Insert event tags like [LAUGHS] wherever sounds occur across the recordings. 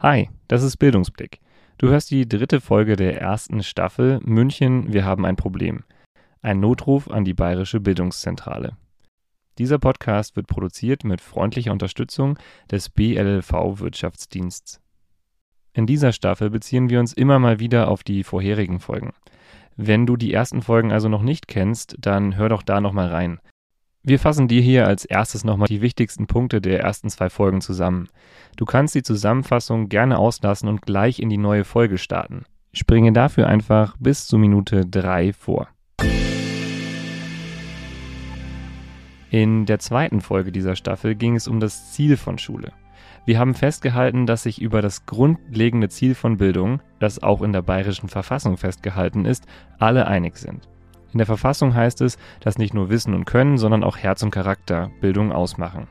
Hi, das ist Bildungsblick. Du hörst die dritte Folge der ersten Staffel München, wir haben ein Problem. Ein Notruf an die Bayerische Bildungszentrale. Dieser Podcast wird produziert mit freundlicher Unterstützung des BLLV Wirtschaftsdiensts. In dieser Staffel beziehen wir uns immer mal wieder auf die vorherigen Folgen. Wenn du die ersten Folgen also noch nicht kennst, dann hör doch da nochmal rein. Wir fassen dir hier als erstes nochmal die wichtigsten Punkte der ersten zwei Folgen zusammen. Du kannst die Zusammenfassung gerne auslassen und gleich in die neue Folge starten. Springe dafür einfach bis zur Minute 3 vor. In der zweiten Folge dieser Staffel ging es um das Ziel von Schule. Wir haben festgehalten, dass sich über das grundlegende Ziel von Bildung, das auch in der bayerischen Verfassung festgehalten ist, alle einig sind. In der Verfassung heißt es, dass nicht nur Wissen und Können, sondern auch Herz und Charakter Bildung ausmachen.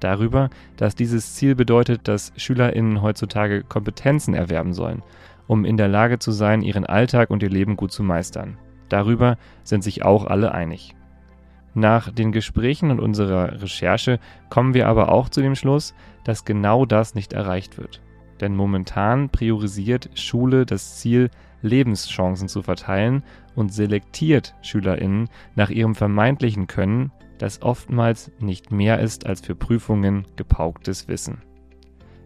Darüber, dass dieses Ziel bedeutet, dass SchülerInnen heutzutage Kompetenzen erwerben sollen, um in der Lage zu sein, ihren Alltag und ihr Leben gut zu meistern. Darüber sind sich auch alle einig. Nach den Gesprächen und unserer Recherche kommen wir aber auch zu dem Schluss, dass genau das nicht erreicht wird. Denn momentan priorisiert Schule das Ziel, Lebenschancen zu verteilen und selektiert Schülerinnen nach ihrem vermeintlichen Können, das oftmals nicht mehr ist als für Prüfungen gepauktes Wissen.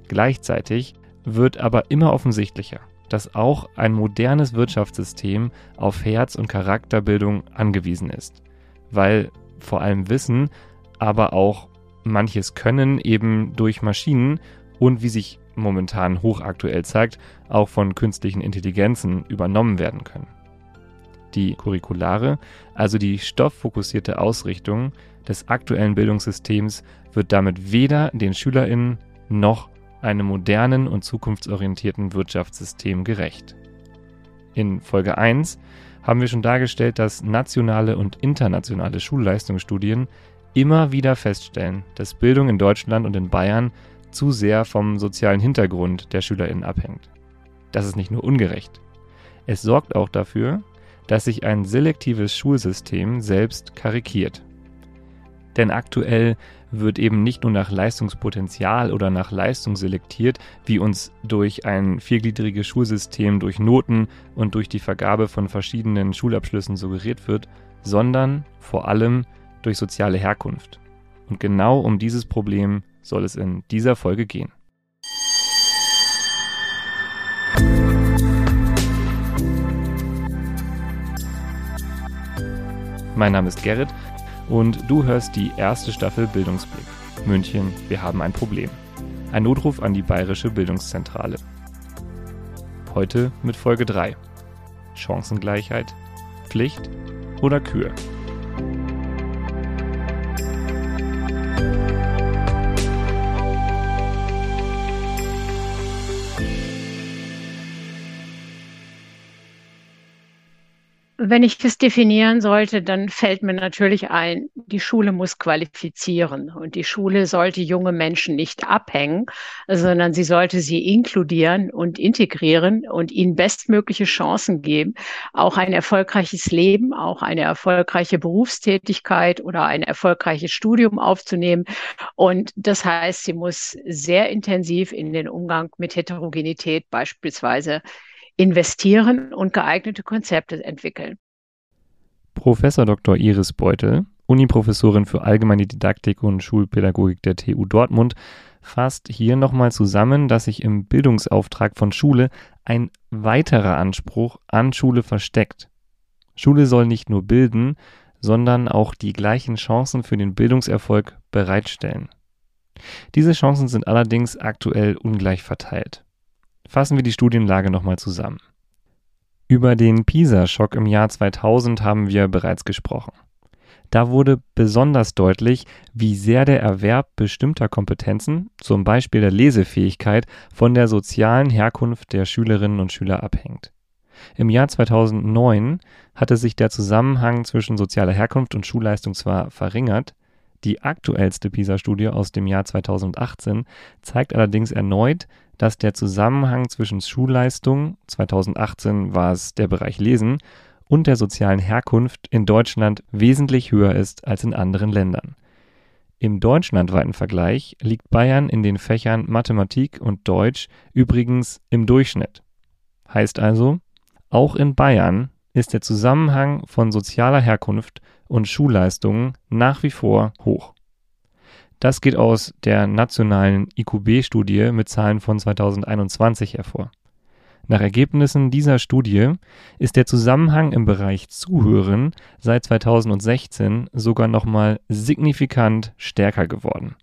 Gleichzeitig wird aber immer offensichtlicher, dass auch ein modernes Wirtschaftssystem auf Herz- und Charakterbildung angewiesen ist, weil vor allem Wissen, aber auch manches Können eben durch Maschinen und wie sich momentan hochaktuell zeigt, auch von künstlichen Intelligenzen übernommen werden können. Die curriculare, also die stofffokussierte Ausrichtung des aktuellen Bildungssystems wird damit weder den Schülerinnen noch einem modernen und zukunftsorientierten Wirtschaftssystem gerecht. In Folge 1 haben wir schon dargestellt, dass nationale und internationale Schulleistungsstudien immer wieder feststellen, dass Bildung in Deutschland und in Bayern zu sehr vom sozialen Hintergrund der SchülerInnen abhängt. Das ist nicht nur ungerecht. Es sorgt auch dafür, dass sich ein selektives Schulsystem selbst karikiert. Denn aktuell wird eben nicht nur nach Leistungspotenzial oder nach Leistung selektiert, wie uns durch ein viergliedriges Schulsystem durch Noten und durch die Vergabe von verschiedenen Schulabschlüssen suggeriert wird, sondern vor allem durch soziale Herkunft. Und genau um dieses Problem soll es in dieser Folge gehen. Mein Name ist Gerrit und du hörst die erste Staffel Bildungsblick. München, wir haben ein Problem. Ein Notruf an die Bayerische Bildungszentrale. Heute mit Folge 3. Chancengleichheit, Pflicht oder Kür? Wenn ich das definieren sollte, dann fällt mir natürlich ein, die Schule muss qualifizieren und die Schule sollte junge Menschen nicht abhängen, sondern sie sollte sie inkludieren und integrieren und ihnen bestmögliche Chancen geben, auch ein erfolgreiches Leben, auch eine erfolgreiche Berufstätigkeit oder ein erfolgreiches Studium aufzunehmen. Und das heißt, sie muss sehr intensiv in den Umgang mit Heterogenität beispielsweise investieren und geeignete Konzepte entwickeln. Professor Dr. Iris Beutel, Uniprofessorin für Allgemeine Didaktik und Schulpädagogik der TU Dortmund, fasst hier nochmal zusammen, dass sich im Bildungsauftrag von Schule ein weiterer Anspruch an Schule versteckt. Schule soll nicht nur bilden, sondern auch die gleichen Chancen für den Bildungserfolg bereitstellen. Diese Chancen sind allerdings aktuell ungleich verteilt. Fassen wir die Studienlage nochmal zusammen. Über den PISA-Schock im Jahr 2000 haben wir bereits gesprochen. Da wurde besonders deutlich, wie sehr der Erwerb bestimmter Kompetenzen, zum Beispiel der Lesefähigkeit, von der sozialen Herkunft der Schülerinnen und Schüler abhängt. Im Jahr 2009 hatte sich der Zusammenhang zwischen sozialer Herkunft und Schulleistung zwar verringert, die aktuellste PISA-Studie aus dem Jahr 2018 zeigt allerdings erneut, dass der Zusammenhang zwischen Schulleistung (2018 war es der Bereich Lesen) und der sozialen Herkunft in Deutschland wesentlich höher ist als in anderen Ländern. Im deutschlandweiten Vergleich liegt Bayern in den Fächern Mathematik und Deutsch übrigens im Durchschnitt. Heißt also, auch in Bayern ist der Zusammenhang von sozialer Herkunft und Schulleistungen nach wie vor hoch. Das geht aus der nationalen IQB-Studie mit Zahlen von 2021 hervor. Nach Ergebnissen dieser Studie ist der Zusammenhang im Bereich Zuhören seit 2016 sogar nochmal signifikant stärker geworden.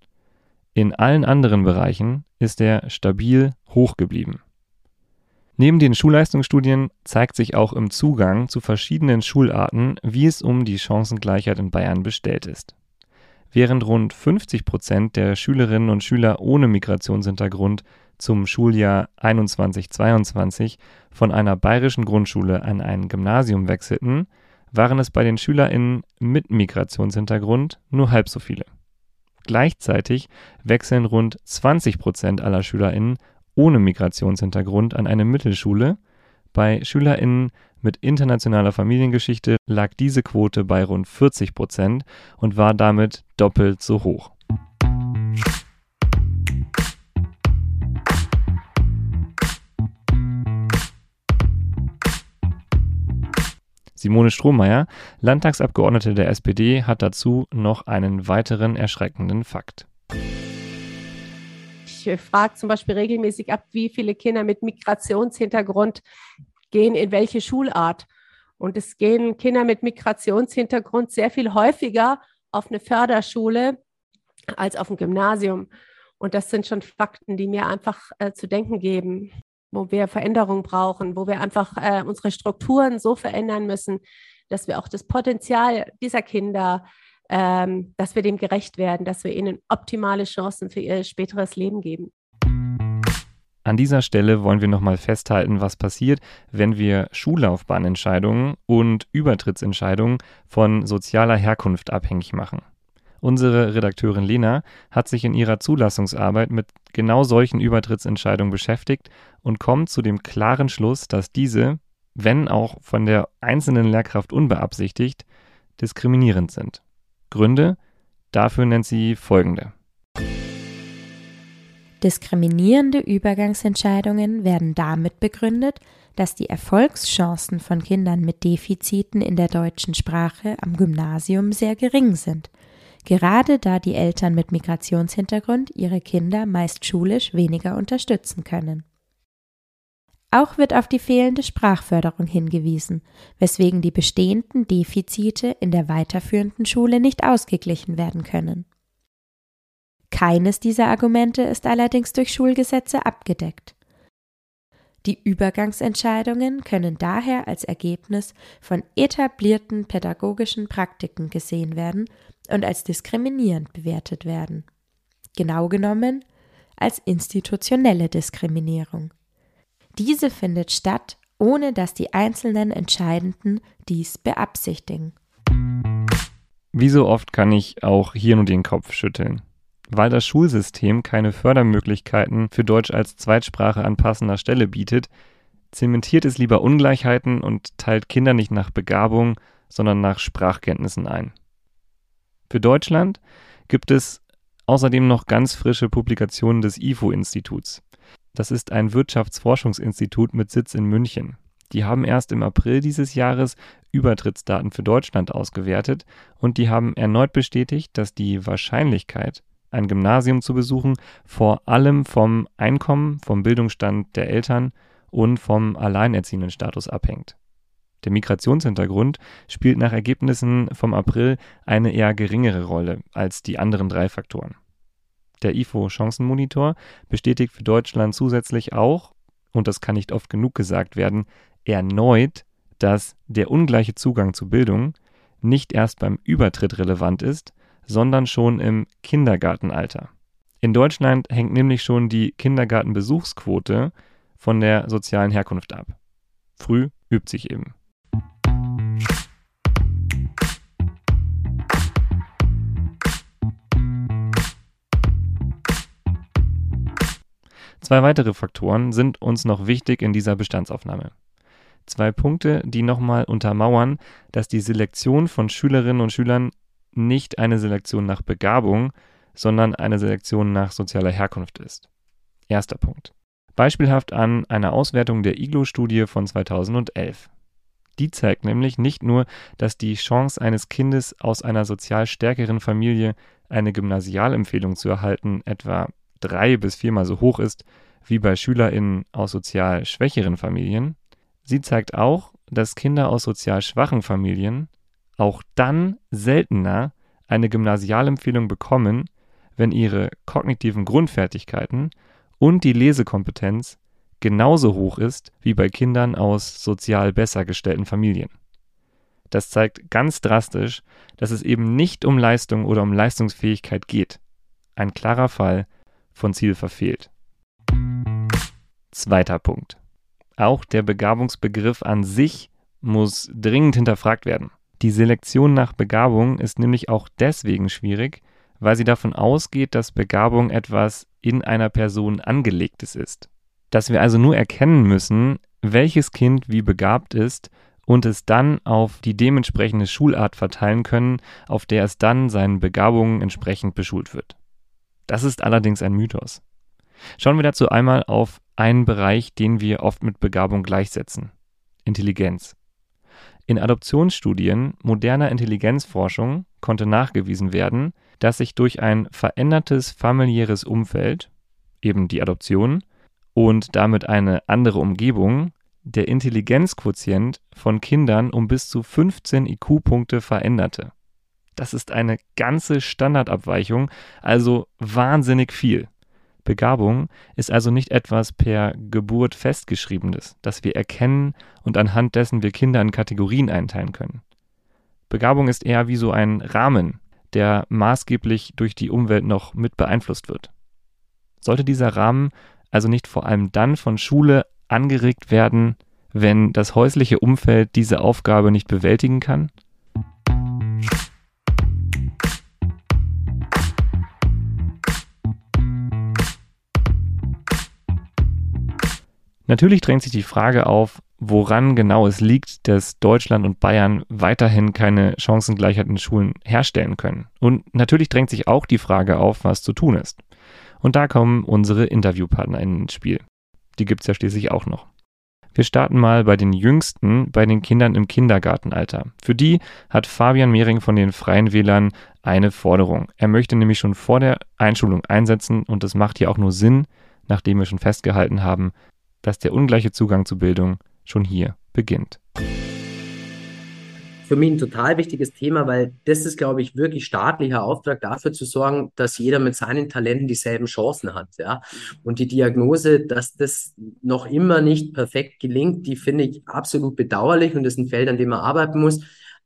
In allen anderen Bereichen ist er stabil hoch geblieben. Neben den Schulleistungsstudien zeigt sich auch im Zugang zu verschiedenen Schularten, wie es um die Chancengleichheit in Bayern bestellt ist. Während rund 50 Prozent der Schülerinnen und Schüler ohne Migrationshintergrund zum Schuljahr 21/22 von einer bayerischen Grundschule an ein Gymnasium wechselten, waren es bei den SchülerInnen mit Migrationshintergrund nur halb so viele. Gleichzeitig wechseln rund 20 Prozent aller SchülerInnen ohne Migrationshintergrund an eine Mittelschule, bei SchülerInnen mit internationaler Familiengeschichte lag diese Quote bei rund 40 Prozent und war damit doppelt so hoch. Simone Strohmeier, Landtagsabgeordnete der SPD, hat dazu noch einen weiteren erschreckenden Fakt ich frage zum Beispiel regelmäßig ab, wie viele Kinder mit Migrationshintergrund gehen in welche Schulart. Und es gehen Kinder mit Migrationshintergrund sehr viel häufiger auf eine Förderschule als auf ein Gymnasium. Und das sind schon Fakten, die mir einfach äh, zu denken geben, wo wir Veränderungen brauchen, wo wir einfach äh, unsere Strukturen so verändern müssen, dass wir auch das Potenzial dieser Kinder ähm, dass wir dem gerecht werden, dass wir ihnen optimale Chancen für ihr späteres Leben geben. An dieser Stelle wollen wir nochmal festhalten, was passiert, wenn wir Schullaufbahnentscheidungen und Übertrittsentscheidungen von sozialer Herkunft abhängig machen. Unsere Redakteurin Lena hat sich in ihrer Zulassungsarbeit mit genau solchen Übertrittsentscheidungen beschäftigt und kommt zu dem klaren Schluss, dass diese, wenn auch von der einzelnen Lehrkraft unbeabsichtigt, diskriminierend sind. Gründe dafür nennt sie folgende. Diskriminierende Übergangsentscheidungen werden damit begründet, dass die Erfolgschancen von Kindern mit Defiziten in der deutschen Sprache am Gymnasium sehr gering sind, gerade da die Eltern mit Migrationshintergrund ihre Kinder meist schulisch weniger unterstützen können. Auch wird auf die fehlende Sprachförderung hingewiesen, weswegen die bestehenden Defizite in der weiterführenden Schule nicht ausgeglichen werden können. Keines dieser Argumente ist allerdings durch Schulgesetze abgedeckt. Die Übergangsentscheidungen können daher als Ergebnis von etablierten pädagogischen Praktiken gesehen werden und als diskriminierend bewertet werden. Genau genommen als institutionelle Diskriminierung. Diese findet statt, ohne dass die einzelnen Entscheidenden dies beabsichtigen. Wie so oft kann ich auch hier nur den Kopf schütteln. Weil das Schulsystem keine Fördermöglichkeiten für Deutsch als Zweitsprache an passender Stelle bietet, zementiert es lieber Ungleichheiten und teilt Kinder nicht nach Begabung, sondern nach Sprachkenntnissen ein. Für Deutschland gibt es außerdem noch ganz frische Publikationen des IFO-Instituts. Das ist ein Wirtschaftsforschungsinstitut mit Sitz in München. Die haben erst im April dieses Jahres Übertrittsdaten für Deutschland ausgewertet und die haben erneut bestätigt, dass die Wahrscheinlichkeit, ein Gymnasium zu besuchen, vor allem vom Einkommen, vom Bildungsstand der Eltern und vom alleinerziehenden Status abhängt. Der Migrationshintergrund spielt nach Ergebnissen vom April eine eher geringere Rolle als die anderen drei Faktoren. Der IFO-Chancenmonitor bestätigt für Deutschland zusätzlich auch, und das kann nicht oft genug gesagt werden, erneut, dass der ungleiche Zugang zu Bildung nicht erst beim Übertritt relevant ist, sondern schon im Kindergartenalter. In Deutschland hängt nämlich schon die Kindergartenbesuchsquote von der sozialen Herkunft ab. Früh übt sich eben. Zwei weitere Faktoren sind uns noch wichtig in dieser Bestandsaufnahme. Zwei Punkte, die nochmal untermauern, dass die Selektion von Schülerinnen und Schülern nicht eine Selektion nach Begabung, sondern eine Selektion nach sozialer Herkunft ist. Erster Punkt. Beispielhaft an einer Auswertung der IGLO-Studie von 2011. Die zeigt nämlich nicht nur, dass die Chance eines Kindes aus einer sozial stärkeren Familie eine Gymnasialempfehlung zu erhalten etwa drei bis viermal so hoch ist wie bei SchülerInnen aus sozial schwächeren Familien. Sie zeigt auch, dass Kinder aus sozial schwachen Familien auch dann seltener eine Gymnasialempfehlung bekommen, wenn ihre kognitiven Grundfertigkeiten und die Lesekompetenz genauso hoch ist wie bei Kindern aus sozial besser gestellten Familien. Das zeigt ganz drastisch, dass es eben nicht um Leistung oder um Leistungsfähigkeit geht. Ein klarer Fall von Ziel verfehlt. Zweiter Punkt. Auch der Begabungsbegriff an sich muss dringend hinterfragt werden. Die Selektion nach Begabung ist nämlich auch deswegen schwierig, weil sie davon ausgeht, dass Begabung etwas in einer Person angelegtes ist. Dass wir also nur erkennen müssen, welches Kind wie begabt ist und es dann auf die dementsprechende Schulart verteilen können, auf der es dann seinen Begabungen entsprechend beschult wird. Das ist allerdings ein Mythos. Schauen wir dazu einmal auf einen Bereich, den wir oft mit Begabung gleichsetzen. Intelligenz. In Adoptionsstudien moderner Intelligenzforschung konnte nachgewiesen werden, dass sich durch ein verändertes familiäres Umfeld, eben die Adoption, und damit eine andere Umgebung, der Intelligenzquotient von Kindern um bis zu 15 IQ-Punkte veränderte. Das ist eine ganze Standardabweichung, also wahnsinnig viel. Begabung ist also nicht etwas per Geburt festgeschriebenes, das wir erkennen und anhand dessen wir Kinder in Kategorien einteilen können. Begabung ist eher wie so ein Rahmen, der maßgeblich durch die Umwelt noch mit beeinflusst wird. Sollte dieser Rahmen also nicht vor allem dann von Schule angeregt werden, wenn das häusliche Umfeld diese Aufgabe nicht bewältigen kann? Natürlich drängt sich die Frage auf, woran genau es liegt, dass Deutschland und Bayern weiterhin keine Chancengleichheit in Schulen herstellen können. Und natürlich drängt sich auch die Frage auf, was zu tun ist. Und da kommen unsere Interviewpartner ins Spiel. Die gibt es ja schließlich auch noch. Wir starten mal bei den Jüngsten, bei den Kindern im Kindergartenalter. Für die hat Fabian Mehring von den Freien Wählern eine Forderung. Er möchte nämlich schon vor der Einschulung einsetzen und das macht ja auch nur Sinn, nachdem wir schon festgehalten haben, dass der ungleiche Zugang zu Bildung schon hier beginnt. Für mich ein total wichtiges Thema, weil das ist, glaube ich, wirklich staatlicher Auftrag dafür zu sorgen, dass jeder mit seinen Talenten dieselben Chancen hat. Ja? Und die Diagnose, dass das noch immer nicht perfekt gelingt, die finde ich absolut bedauerlich und das ist ein Feld, an dem man arbeiten muss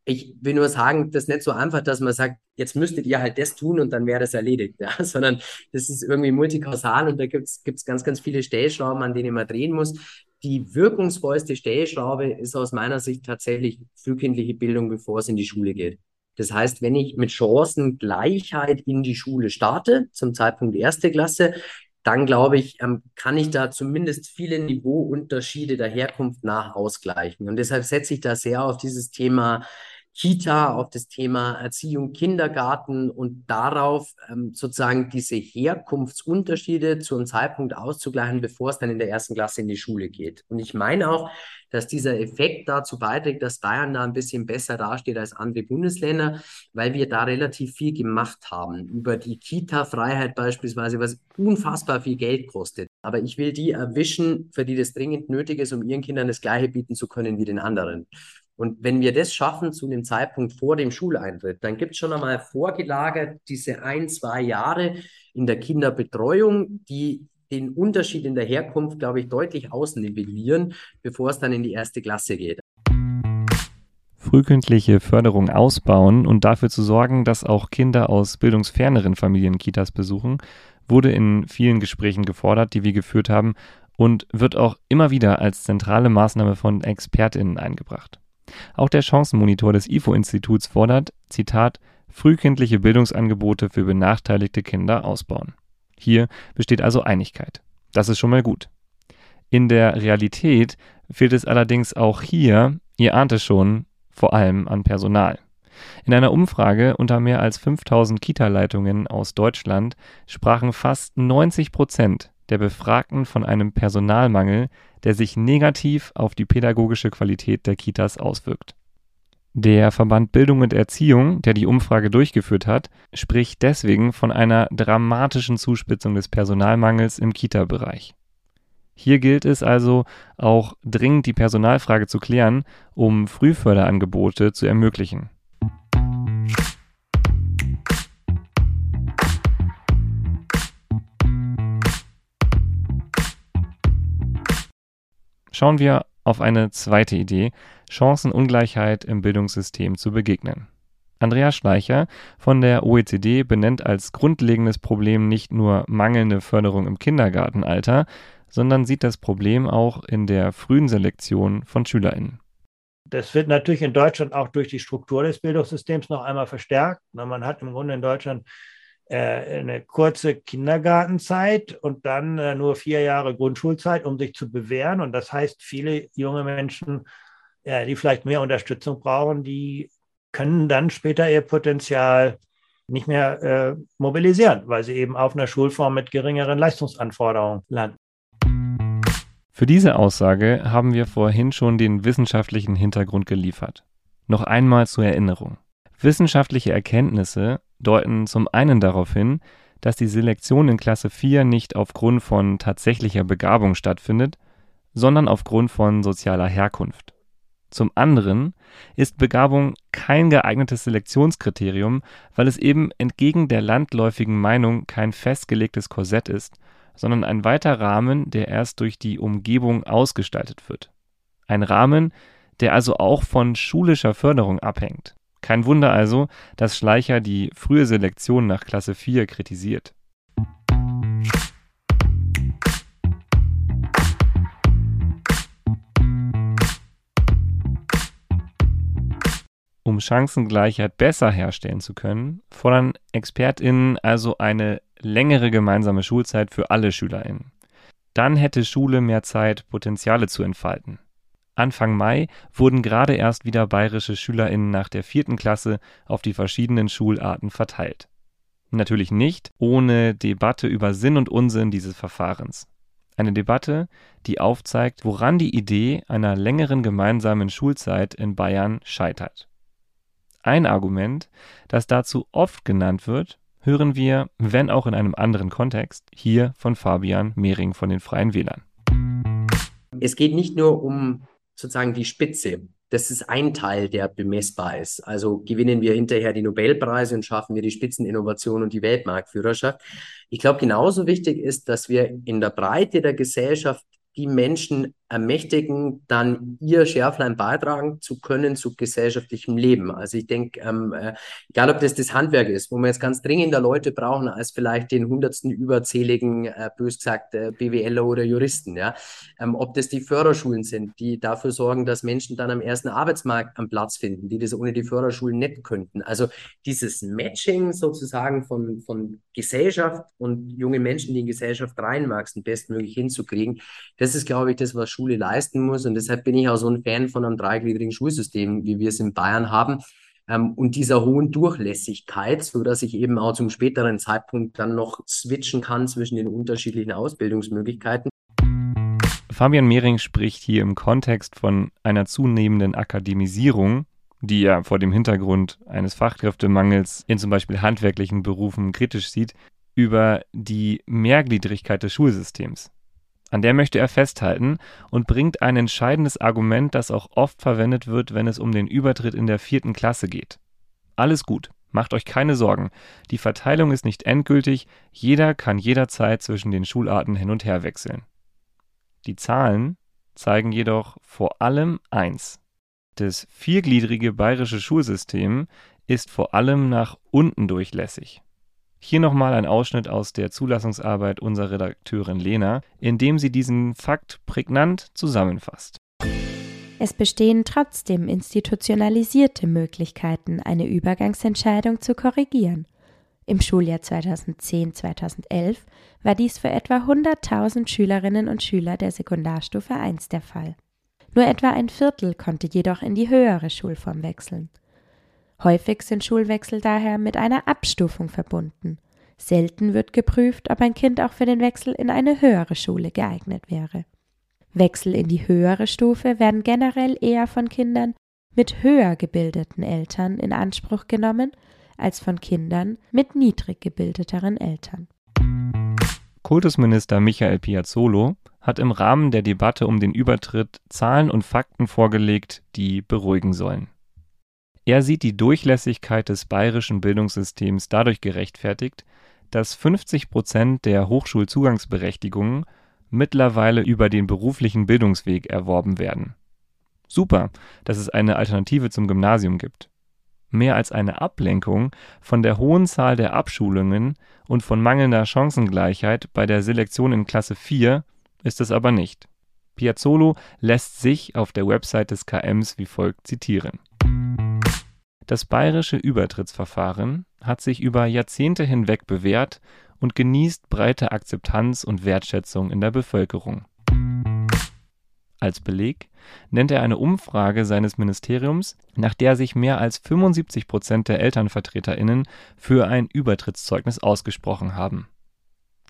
ich will nur sagen, das ist nicht so einfach, dass man sagt, jetzt müsstet ihr halt das tun und dann wäre das erledigt, ja? [LAUGHS] sondern das ist irgendwie multikausal und da gibt es ganz, ganz viele Stellschrauben, an denen man drehen muss. Die wirkungsvollste Stellschraube ist aus meiner Sicht tatsächlich frühkindliche Bildung, bevor es in die Schule geht. Das heißt, wenn ich mit Chancengleichheit in die Schule starte, zum Zeitpunkt erste Klasse, dann glaube ich, ähm, kann ich da zumindest viele Niveauunterschiede der Herkunft nach ausgleichen. Und deshalb setze ich da sehr auf dieses Thema Kita, auf das Thema Erziehung, Kindergarten und darauf ähm, sozusagen diese Herkunftsunterschiede zu einem Zeitpunkt auszugleichen, bevor es dann in der ersten Klasse in die Schule geht. Und ich meine auch, dass dieser Effekt dazu beiträgt, dass Bayern da ein bisschen besser dasteht als andere Bundesländer, weil wir da relativ viel gemacht haben. Über die Kita-Freiheit beispielsweise, was unfassbar viel Geld kostet. Aber ich will die erwischen, für die das dringend nötig ist, um ihren Kindern das Gleiche bieten zu können wie den anderen. Und wenn wir das schaffen zu einem Zeitpunkt vor dem Schuleintritt, dann gibt es schon einmal vorgelagert diese ein, zwei Jahre in der Kinderbetreuung, die den Unterschied in der Herkunft, glaube ich, deutlich ausnivellieren, bevor es dann in die erste Klasse geht. Frühkindliche Förderung ausbauen und dafür zu sorgen, dass auch Kinder aus bildungsferneren Familien Kitas besuchen, wurde in vielen Gesprächen gefordert, die wir geführt haben und wird auch immer wieder als zentrale Maßnahme von ExpertInnen eingebracht. Auch der Chancenmonitor des IFO-Instituts fordert, Zitat, frühkindliche Bildungsangebote für benachteiligte Kinder ausbauen. Hier besteht also Einigkeit. Das ist schon mal gut. In der Realität fehlt es allerdings auch hier, ihr ahnt es schon, vor allem an Personal. In einer Umfrage unter mehr als 5000 Kita-Leitungen aus Deutschland sprachen fast 90 Prozent der Befragten von einem Personalmangel, der sich negativ auf die pädagogische Qualität der Kitas auswirkt. Der Verband Bildung und Erziehung, der die Umfrage durchgeführt hat, spricht deswegen von einer dramatischen Zuspitzung des Personalmangels im Kita-Bereich. Hier gilt es also auch dringend die Personalfrage zu klären, um Frühförderangebote zu ermöglichen. Schauen wir auf eine zweite Idee, Chancenungleichheit im Bildungssystem zu begegnen. Andreas Schleicher von der OECD benennt als grundlegendes Problem nicht nur mangelnde Förderung im Kindergartenalter, sondern sieht das Problem auch in der frühen Selektion von SchülerInnen. Das wird natürlich in Deutschland auch durch die Struktur des Bildungssystems noch einmal verstärkt. Man hat im Grunde in Deutschland eine kurze Kindergartenzeit und dann äh, nur vier Jahre Grundschulzeit, um sich zu bewähren. Und das heißt, viele junge Menschen, die vielleicht mehr Unterstützung brauchen, die können dann später ihr Potenzial nicht mehr äh, mobilisieren, weil sie eben auf einer Schulform mit geringeren Leistungsanforderungen landen. Für diese Aussage haben wir vorhin schon den wissenschaftlichen Hintergrund geliefert. Noch einmal zur Erinnerung. Wissenschaftliche Erkenntnisse deuten zum einen darauf hin, dass die Selektion in Klasse 4 nicht aufgrund von tatsächlicher Begabung stattfindet, sondern aufgrund von sozialer Herkunft. Zum anderen ist Begabung kein geeignetes Selektionskriterium, weil es eben entgegen der landläufigen Meinung kein festgelegtes Korsett ist, sondern ein weiter Rahmen, der erst durch die Umgebung ausgestaltet wird. Ein Rahmen, der also auch von schulischer Förderung abhängt. Kein Wunder also, dass Schleicher die frühe Selektion nach Klasse 4 kritisiert. Um Chancengleichheit besser herstellen zu können, fordern ExpertInnen also eine längere gemeinsame Schulzeit für alle SchülerInnen. Dann hätte Schule mehr Zeit, Potenziale zu entfalten. Anfang Mai wurden gerade erst wieder bayerische SchülerInnen nach der vierten Klasse auf die verschiedenen Schularten verteilt. Natürlich nicht ohne Debatte über Sinn und Unsinn dieses Verfahrens. Eine Debatte, die aufzeigt, woran die Idee einer längeren gemeinsamen Schulzeit in Bayern scheitert. Ein Argument, das dazu oft genannt wird, hören wir, wenn auch in einem anderen Kontext, hier von Fabian Mehring von den Freien Wählern. Es geht nicht nur um sozusagen die Spitze. Das ist ein Teil, der bemessbar ist. Also gewinnen wir hinterher die Nobelpreise und schaffen wir die Spitzeninnovation und die Weltmarktführerschaft. Ich glaube, genauso wichtig ist, dass wir in der Breite der Gesellschaft die Menschen ermächtigen, dann ihr Schärflein beitragen zu können zu gesellschaftlichem Leben. Also ich denke, ähm, äh, egal ob das das Handwerk ist, wo wir jetzt ganz dringender Leute brauchen als vielleicht den hundertsten überzähligen, äh, bös gesagt, äh, BWLer oder Juristen, ja, ähm, ob das die Förderschulen sind, die dafür sorgen, dass Menschen dann am ersten Arbeitsmarkt einen Platz finden, die das ohne die Förderschulen nicht könnten. Also dieses Matching sozusagen von, von Gesellschaft und junge Menschen, die in Gesellschaft reinwachsen, bestmöglich hinzukriegen, das ist, glaube ich, das, was Schule leisten muss. Und deshalb bin ich auch so ein Fan von einem dreigliedrigen Schulsystem, wie wir es in Bayern haben. Ähm, und dieser hohen Durchlässigkeit, so dass ich eben auch zum späteren Zeitpunkt dann noch switchen kann zwischen den unterschiedlichen Ausbildungsmöglichkeiten. Fabian Mehring spricht hier im Kontext von einer zunehmenden Akademisierung, die er vor dem Hintergrund eines Fachkräftemangels in zum Beispiel handwerklichen Berufen kritisch sieht, über die Mehrgliedrigkeit des Schulsystems. An der möchte er festhalten und bringt ein entscheidendes Argument, das auch oft verwendet wird, wenn es um den Übertritt in der vierten Klasse geht. Alles gut, macht euch keine Sorgen. Die Verteilung ist nicht endgültig, jeder kann jederzeit zwischen den Schularten hin und her wechseln. Die Zahlen zeigen jedoch vor allem eins. Das viergliedrige bayerische Schulsystem ist vor allem nach unten durchlässig. Hier nochmal ein Ausschnitt aus der Zulassungsarbeit unserer Redakteurin Lena, in dem sie diesen Fakt prägnant zusammenfasst. Es bestehen trotzdem institutionalisierte Möglichkeiten, eine Übergangsentscheidung zu korrigieren. Im Schuljahr 2010-2011 war dies für etwa 100.000 Schülerinnen und Schüler der Sekundarstufe 1 der Fall. Nur etwa ein Viertel konnte jedoch in die höhere Schulform wechseln. Häufig sind Schulwechsel daher mit einer Abstufung verbunden. Selten wird geprüft, ob ein Kind auch für den Wechsel in eine höhere Schule geeignet wäre. Wechsel in die höhere Stufe werden generell eher von Kindern mit höher gebildeten Eltern in Anspruch genommen als von Kindern mit niedrig gebildeteren Eltern. Kultusminister Michael Piazzolo hat im Rahmen der Debatte um den Übertritt Zahlen und Fakten vorgelegt, die beruhigen sollen. Er sieht die Durchlässigkeit des bayerischen Bildungssystems dadurch gerechtfertigt, dass 50 Prozent der Hochschulzugangsberechtigungen mittlerweile über den beruflichen Bildungsweg erworben werden. Super, dass es eine Alternative zum Gymnasium gibt. Mehr als eine Ablenkung von der hohen Zahl der Abschulungen und von mangelnder Chancengleichheit bei der Selektion in Klasse 4 ist es aber nicht. Piazzolo lässt sich auf der Website des KMs wie folgt zitieren das bayerische Übertrittsverfahren hat sich über Jahrzehnte hinweg bewährt und genießt breite Akzeptanz und Wertschätzung in der Bevölkerung. Als Beleg nennt er eine Umfrage seines Ministeriums, nach der sich mehr als 75 Prozent der Elternvertreterinnen für ein Übertrittszeugnis ausgesprochen haben.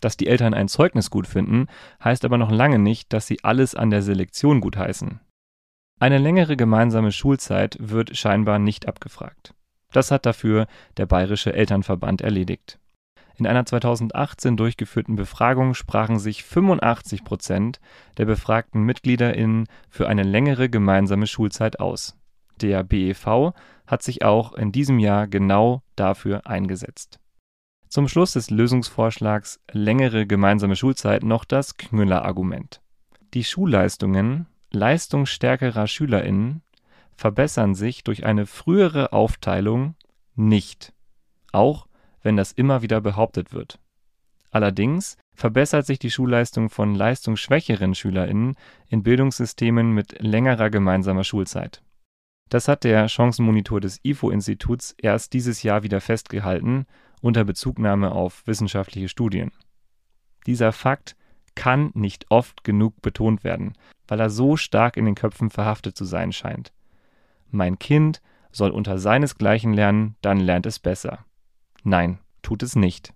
Dass die Eltern ein Zeugnis gut finden, heißt aber noch lange nicht, dass sie alles an der Selektion gutheißen. Eine längere gemeinsame Schulzeit wird scheinbar nicht abgefragt. Das hat dafür der Bayerische Elternverband erledigt. In einer 2018 durchgeführten Befragung sprachen sich 85 Prozent der befragten MitgliederInnen für eine längere gemeinsame Schulzeit aus. Der BEV hat sich auch in diesem Jahr genau dafür eingesetzt. Zum Schluss des Lösungsvorschlags längere gemeinsame Schulzeit noch das Knüller-Argument. Die Schulleistungen leistungsstärkerer SchülerInnen verbessern sich durch eine frühere Aufteilung nicht, auch wenn das immer wieder behauptet wird. Allerdings verbessert sich die Schulleistung von leistungsschwächeren SchülerInnen in Bildungssystemen mit längerer gemeinsamer Schulzeit. Das hat der Chancenmonitor des IFO-Instituts erst dieses Jahr wieder festgehalten, unter Bezugnahme auf wissenschaftliche Studien. Dieser Fakt kann nicht oft genug betont werden, weil er so stark in den Köpfen verhaftet zu sein scheint. Mein Kind soll unter seinesgleichen lernen, dann lernt es besser. Nein, tut es nicht.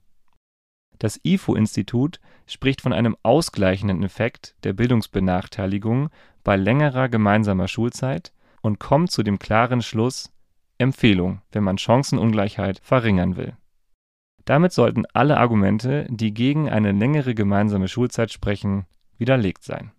Das IFO-Institut spricht von einem ausgleichenden Effekt der Bildungsbenachteiligung bei längerer gemeinsamer Schulzeit und kommt zu dem klaren Schluss Empfehlung, wenn man Chancenungleichheit verringern will. Damit sollten alle Argumente, die gegen eine längere gemeinsame Schulzeit sprechen, widerlegt sein.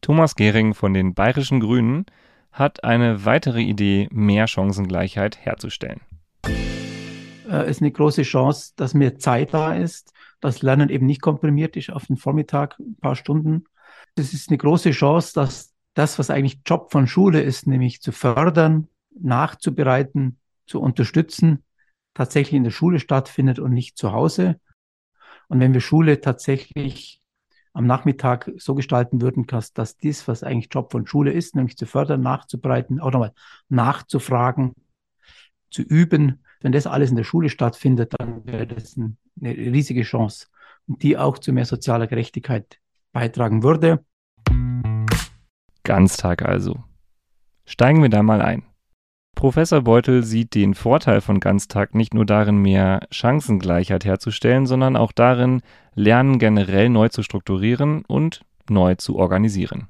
Thomas Gehring von den Bayerischen Grünen hat eine weitere Idee, mehr Chancengleichheit herzustellen. Es äh, ist eine große Chance, dass mehr Zeit da ist, dass Lernen eben nicht komprimiert ist auf den Vormittag, ein paar Stunden, das ist eine große Chance, dass das, was eigentlich Job von Schule ist, nämlich zu fördern, nachzubereiten, zu unterstützen, tatsächlich in der Schule stattfindet und nicht zu Hause. Und wenn wir Schule tatsächlich am Nachmittag so gestalten würden, dass, dies, was eigentlich Job von Schule ist, nämlich zu fördern, nachzubereiten, auch nochmal nachzufragen, zu üben, wenn das alles in der Schule stattfindet, dann wäre das eine riesige Chance und die auch zu mehr sozialer Gerechtigkeit beitragen würde. Ganztag also. Steigen wir da mal ein. Professor Beutel sieht den Vorteil von Ganztag nicht nur darin, mehr Chancengleichheit herzustellen, sondern auch darin, Lernen generell neu zu strukturieren und neu zu organisieren.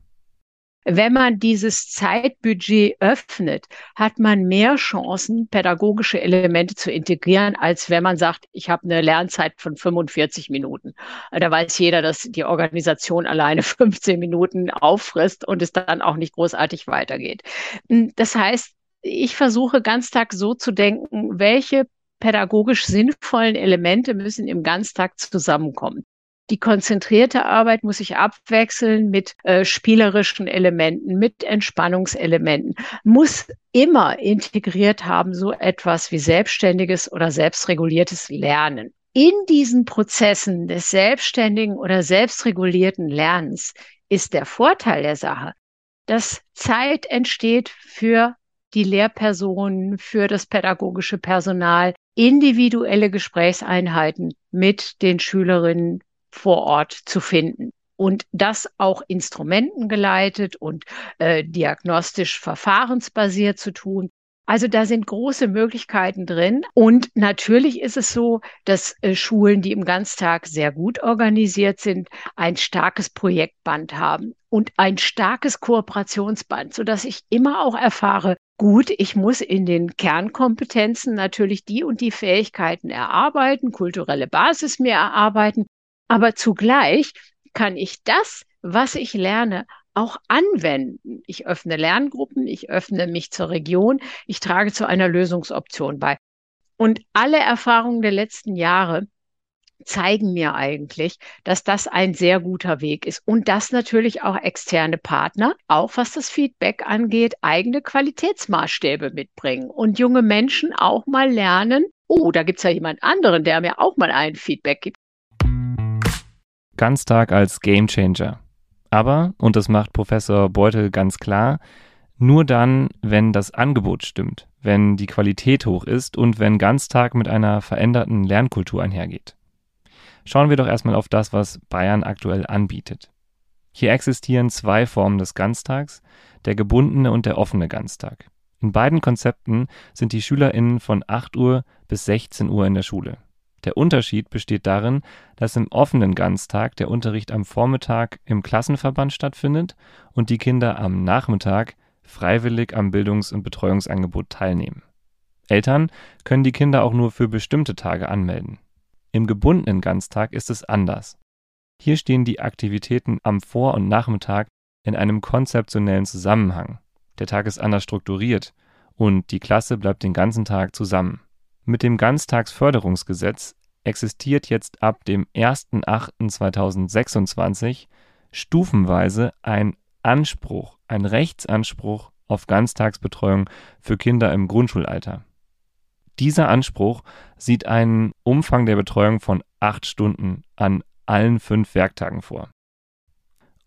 Wenn man dieses Zeitbudget öffnet, hat man mehr Chancen, pädagogische Elemente zu integrieren, als wenn man sagt, ich habe eine Lernzeit von 45 Minuten. Da weiß jeder, dass die Organisation alleine [LAUGHS] 15 Minuten auffrisst und es dann auch nicht großartig weitergeht. Das heißt, ich versuche Ganztag so zu denken, welche pädagogisch sinnvollen Elemente müssen im Ganztag zusammenkommen. Die konzentrierte Arbeit muss sich abwechseln mit äh, spielerischen Elementen, mit Entspannungselementen, muss immer integriert haben so etwas wie selbstständiges oder selbstreguliertes Lernen. In diesen Prozessen des selbstständigen oder selbstregulierten Lernens ist der Vorteil der Sache, dass Zeit entsteht für die Lehrpersonen, für das pädagogische Personal, individuelle Gesprächseinheiten mit den Schülerinnen vor Ort zu finden und das auch instrumentengeleitet und äh, diagnostisch verfahrensbasiert zu tun. Also da sind große Möglichkeiten drin. Und natürlich ist es so, dass äh, Schulen, die im Ganztag sehr gut organisiert sind, ein starkes Projektband haben und ein starkes Kooperationsband, sodass ich immer auch erfahre, gut, ich muss in den Kernkompetenzen natürlich die und die Fähigkeiten erarbeiten, kulturelle Basis mir erarbeiten, aber zugleich kann ich das, was ich lerne, auch anwenden. Ich öffne Lerngruppen, ich öffne mich zur Region, ich trage zu einer Lösungsoption bei. Und alle Erfahrungen der letzten Jahre zeigen mir eigentlich, dass das ein sehr guter Weg ist und dass natürlich auch externe Partner, auch was das Feedback angeht, eigene Qualitätsmaßstäbe mitbringen und junge Menschen auch mal lernen, oh, da gibt es ja jemand anderen, der mir auch mal ein Feedback gibt. Ganztag als Gamechanger. Aber, und das macht Professor Beutel ganz klar, nur dann, wenn das Angebot stimmt, wenn die Qualität hoch ist und wenn Ganztag mit einer veränderten Lernkultur einhergeht. Schauen wir doch erstmal auf das, was Bayern aktuell anbietet. Hier existieren zwei Formen des Ganztags, der gebundene und der offene Ganztag. In beiden Konzepten sind die SchülerInnen von 8 Uhr bis 16 Uhr in der Schule. Der Unterschied besteht darin, dass im offenen Ganztag der Unterricht am Vormittag im Klassenverband stattfindet und die Kinder am Nachmittag freiwillig am Bildungs und Betreuungsangebot teilnehmen. Eltern können die Kinder auch nur für bestimmte Tage anmelden. Im gebundenen Ganztag ist es anders. Hier stehen die Aktivitäten am Vor und Nachmittag in einem konzeptionellen Zusammenhang. Der Tag ist anders strukturiert und die Klasse bleibt den ganzen Tag zusammen mit dem Ganztagsförderungsgesetz existiert jetzt ab dem 01.08.2026 stufenweise ein Anspruch, ein Rechtsanspruch auf Ganztagsbetreuung für Kinder im Grundschulalter. Dieser Anspruch sieht einen Umfang der Betreuung von acht Stunden an allen fünf Werktagen vor.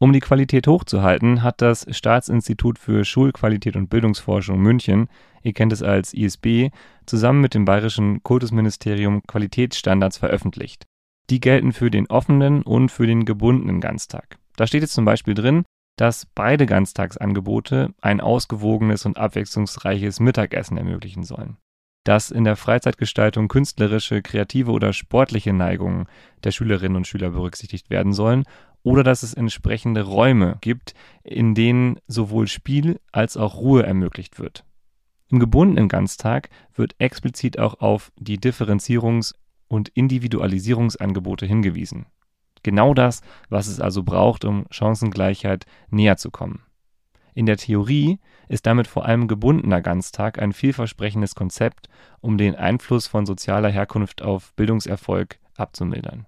Um die Qualität hochzuhalten, hat das Staatsinstitut für Schulqualität und Bildungsforschung München, ihr kennt es als ISB, zusammen mit dem Bayerischen Kultusministerium Qualitätsstandards veröffentlicht. Die gelten für den offenen und für den gebundenen Ganztag. Da steht jetzt zum Beispiel drin, dass beide Ganztagsangebote ein ausgewogenes und abwechslungsreiches Mittagessen ermöglichen sollen. Dass in der Freizeitgestaltung künstlerische, kreative oder sportliche Neigungen der Schülerinnen und Schüler berücksichtigt werden sollen oder dass es entsprechende Räume gibt, in denen sowohl Spiel als auch Ruhe ermöglicht wird. Im gebundenen Ganztag wird explizit auch auf die Differenzierungs- und Individualisierungsangebote hingewiesen. Genau das, was es also braucht, um Chancengleichheit näher zu kommen. In der Theorie ist damit vor allem gebundener Ganztag ein vielversprechendes Konzept, um den Einfluss von sozialer Herkunft auf Bildungserfolg abzumildern.